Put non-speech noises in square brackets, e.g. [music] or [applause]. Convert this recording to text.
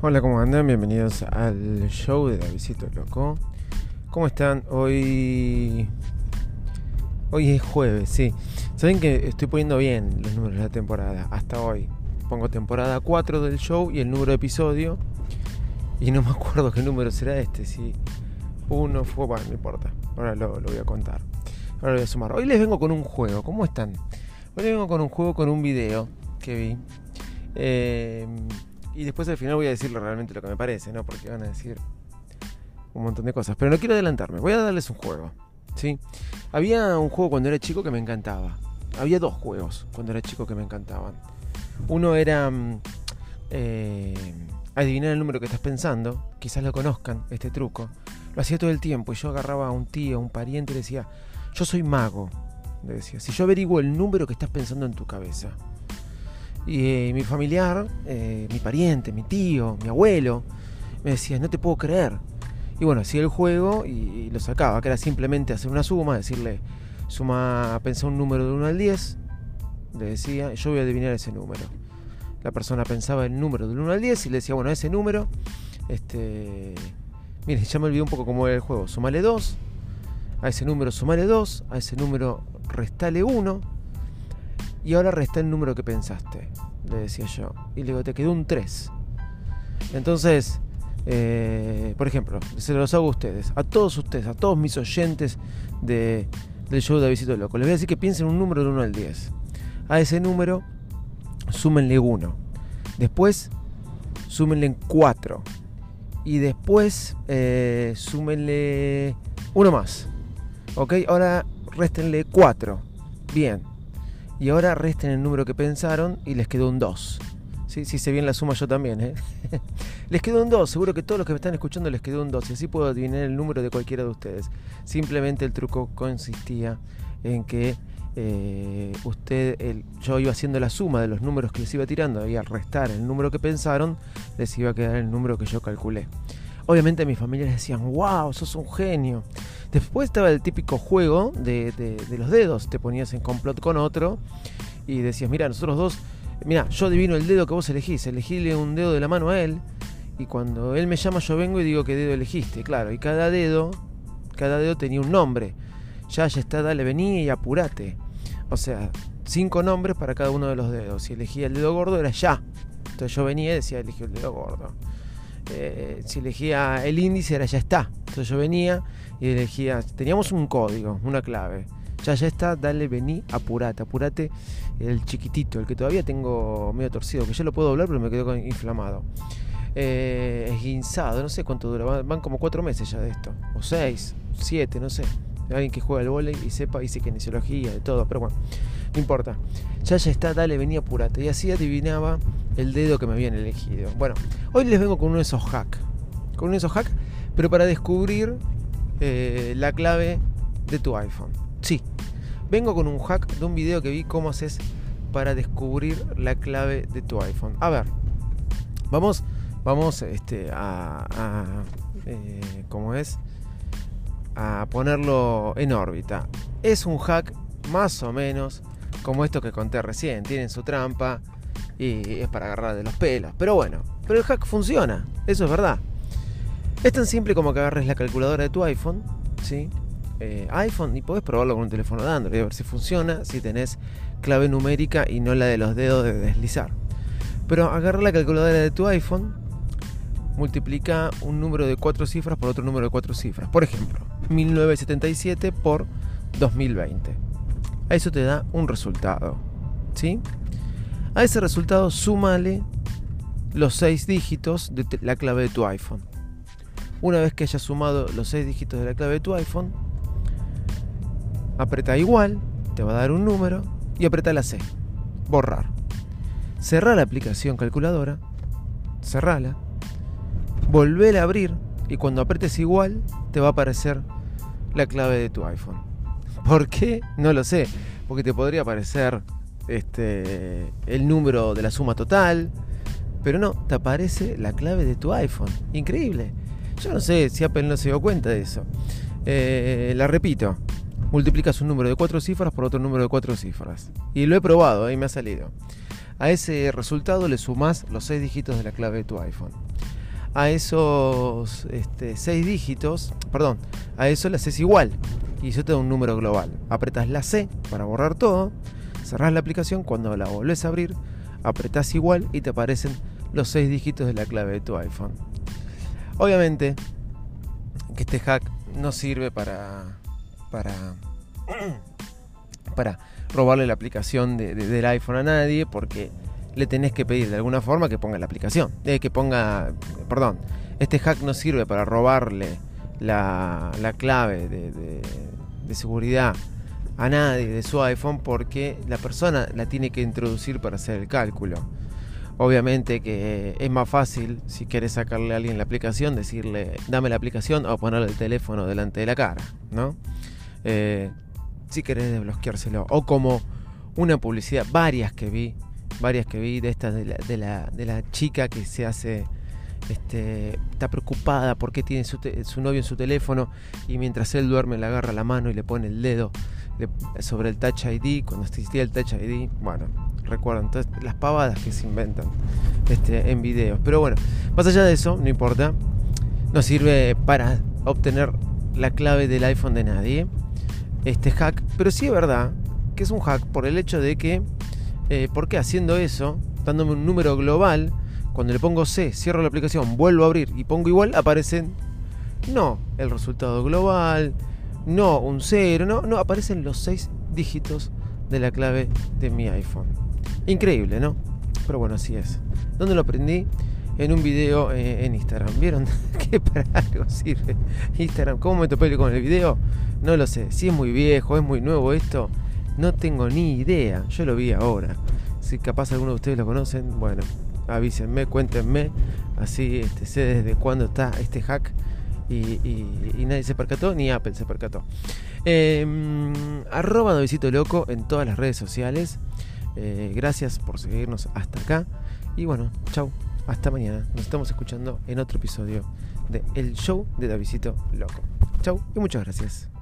Hola, ¿cómo andan? Bienvenidos al show de Davidito Loco. ¿Cómo están? Hoy. Hoy es jueves, sí. Saben que estoy poniendo bien los números de la temporada, hasta hoy. Pongo temporada 4 del show y el número de episodio. Y no me acuerdo qué número será este, si uno fue, bueno, no importa. Ahora lo, lo voy a contar. Ahora lo voy a sumar. Hoy les vengo con un juego, ¿cómo están? Hoy les vengo con un juego, con un video que vi. Eh, y después al final voy a decirle realmente lo que me parece, ¿no? Porque van a decir un montón de cosas. Pero no quiero adelantarme, voy a darles un juego. ¿sí? Había un juego cuando era chico que me encantaba. Había dos juegos cuando era chico que me encantaban. Uno era mm, eh, adivinar el número que estás pensando. Quizás lo conozcan, este truco. Lo hacía todo el tiempo y yo agarraba a un tío, a un pariente y le decía, yo soy mago. Le decía, si yo averiguo el número que estás pensando en tu cabeza. Y eh, mi familiar, eh, mi pariente, mi tío, mi abuelo, me decía, no te puedo creer. Y bueno, hacía el juego y, y, lo sacaba, que era simplemente hacer una suma, decirle, suma, pensar un número de 1 al 10, le decía, yo voy a adivinar ese número. La persona pensaba el número del 1 al 10 y le decía, bueno, ese número, este, miren, ya me olvidé un poco cómo era el juego, sumale 2, a ese número sumale 2, a ese número restale 1 y ahora resta el número que pensaste, le decía yo. Y le digo, te quedó un 3. Entonces, eh, por ejemplo, se los hago a ustedes, a todos ustedes, a todos mis oyentes de, del show de Visito Loco. Les voy a decir que piensen un número de 1 al 10. A ese número, súmenle 1. Después, súmenle 4. Y después, eh, súmenle uno más. ¿Ok? Ahora, réstenle 4. Bien. Y ahora resten el número que pensaron y les quedó un 2. ¿Sí? Si se bien la suma yo también. ¿eh? [laughs] les quedó un 2. Seguro que todos los que me están escuchando les quedó un 2. Y así puedo adivinar el número de cualquiera de ustedes. Simplemente el truco consistía en que eh, usted, el, yo iba haciendo la suma de los números que les iba tirando y al restar el número que pensaron, les iba a quedar el número que yo calculé. Obviamente mis familiares decían, wow, sos un genio. Después estaba el típico juego de, los dedos. Te ponías en complot con otro y decías, mira, nosotros dos, mira, yo adivino el dedo que vos elegís. Elegíle un dedo de la mano a él y cuando él me llama yo vengo y digo qué dedo elegiste. Claro, y cada dedo, cada dedo tenía un nombre. Ya, ya está, dale, vení y apurate. O sea, cinco nombres para cada uno de los dedos. Si elegía el dedo gordo era ya. Entonces yo venía y decía, elegí el dedo gordo. Eh, si elegía el índice era ya está. Entonces yo venía y elegía, teníamos un código, una clave. Ya ya está, dale, vení, apurate, apurate el chiquitito, el que todavía tengo medio torcido, que ya lo puedo doblar pero me quedo inflamado. Eh, esguinzado, no sé cuánto dura, van, como cuatro meses ya de esto, o seis, siete, no sé. Alguien que juega al volei y sepa, dice kinesiología, de todo, pero bueno, no importa. Ya ya está, dale, vení, apurate. Y así adivinaba el dedo que me habían elegido. Bueno, hoy les vengo con uno de esos hacks. Con uno de esos hacks, pero para descubrir eh, la clave de tu iPhone. Sí, vengo con un hack de un video que vi cómo haces para descubrir la clave de tu iPhone. A ver, vamos, vamos este, a, a eh, ¿cómo es? A ponerlo en órbita. Es un hack más o menos como esto que conté recién. Tienen su trampa y es para agarrar de los pelos. Pero bueno, pero el hack funciona, eso es verdad. Es tan simple como que agarres la calculadora de tu iPhone, ¿sí? Eh, iPhone y podés probarlo con un teléfono de Android a ver si funciona, si tenés clave numérica y no la de los dedos de deslizar. Pero agarra la calculadora de tu iPhone, multiplica un número de cuatro cifras por otro número de cuatro cifras. Por ejemplo, 1977 por 2020. A eso te da un resultado. ¿Sí? A ese resultado súmale los seis dígitos de la clave de tu iPhone. Una vez que hayas sumado los seis dígitos de la clave de tu iPhone, apreta igual, te va a dar un número y apreta la C, borrar. Cerra la aplicación calculadora, cerrala, volver a abrir y cuando apretes igual te va a aparecer la clave de tu iPhone. ¿Por qué? No lo sé, porque te podría aparecer este, el número de la suma total, pero no, te aparece la clave de tu iPhone. Increíble. Yo no sé si Apple no se dio cuenta de eso. Eh, la repito, multiplicas un número de cuatro cifras por otro número de cuatro cifras. Y lo he probado, ahí me ha salido. A ese resultado le sumás los 6 dígitos de la clave de tu iPhone. A esos este, 6 dígitos, perdón, a eso le haces igual y eso te da un número global. Apretas la C para borrar todo, cerrás la aplicación, cuando la volvés a abrir, apretás igual y te aparecen los 6 dígitos de la clave de tu iPhone. Obviamente que este hack no sirve para para robarle la aplicación del iPhone a nadie porque le tenés que pedir de alguna forma que ponga la aplicación, eh, que ponga, perdón, este hack no sirve para robarle la, clave de seguridad a nadie de su iPhone porque la persona la tiene que introducir para hacer el cálculo. Obviamente que es más fácil si quieres sacarle a alguien la aplicación, decirle dame la aplicación o ponerle el teléfono delante de la cara, ¿no? Eh, si querés desbloqueárselo. O como una publicidad, varias que vi, varias que vi de la, de la chica que se hace, este, está preocupada porque tiene su, su, novio en su teléfono y mientras él duerme le agarra la mano y le pone el dedo sobre el Touch ID, cuando existía el Touch ID, bueno, recuerdo entonces las pavadas que se inventan este, en videos. Pero bueno, más allá de eso, no importa, no sirve para obtener la clave del iPhone de nadie este hack, pero sí es verdad que es un hack por el hecho de que, eh, porque haciendo eso, dándome un número global, cuando le pongo C, cierro la aplicación, vuelvo a abrir y pongo igual, aparecen no el resultado global, no un cero, no, no, aparecen los seis dígitos de la clave de mi iPhone. Increíble, ¿no? Pero bueno, así es. ¿Dónde lo aprendí? En un video eh, en Instagram. ¿Vieron? [laughs] ¿Qué para algo sirve Instagram? ¿Cómo me topé con el video? No lo sé. Si es muy viejo, es muy nuevo esto, no tengo ni idea. Yo lo vi ahora. Si capaz alguno de ustedes lo conocen, bueno, avísenme, cuéntenme. Así este, sé desde cuándo está este hack y, nadie se percató, ni Apple se percató. Eh, arroba Novicito Loco en todas las redes sociales. Eh, gracias por seguirnos hasta acá. Y bueno, chau, hasta mañana. Nos estamos escuchando en otro episodio de El Show de Davidito Loco. Chau y muchas gracias.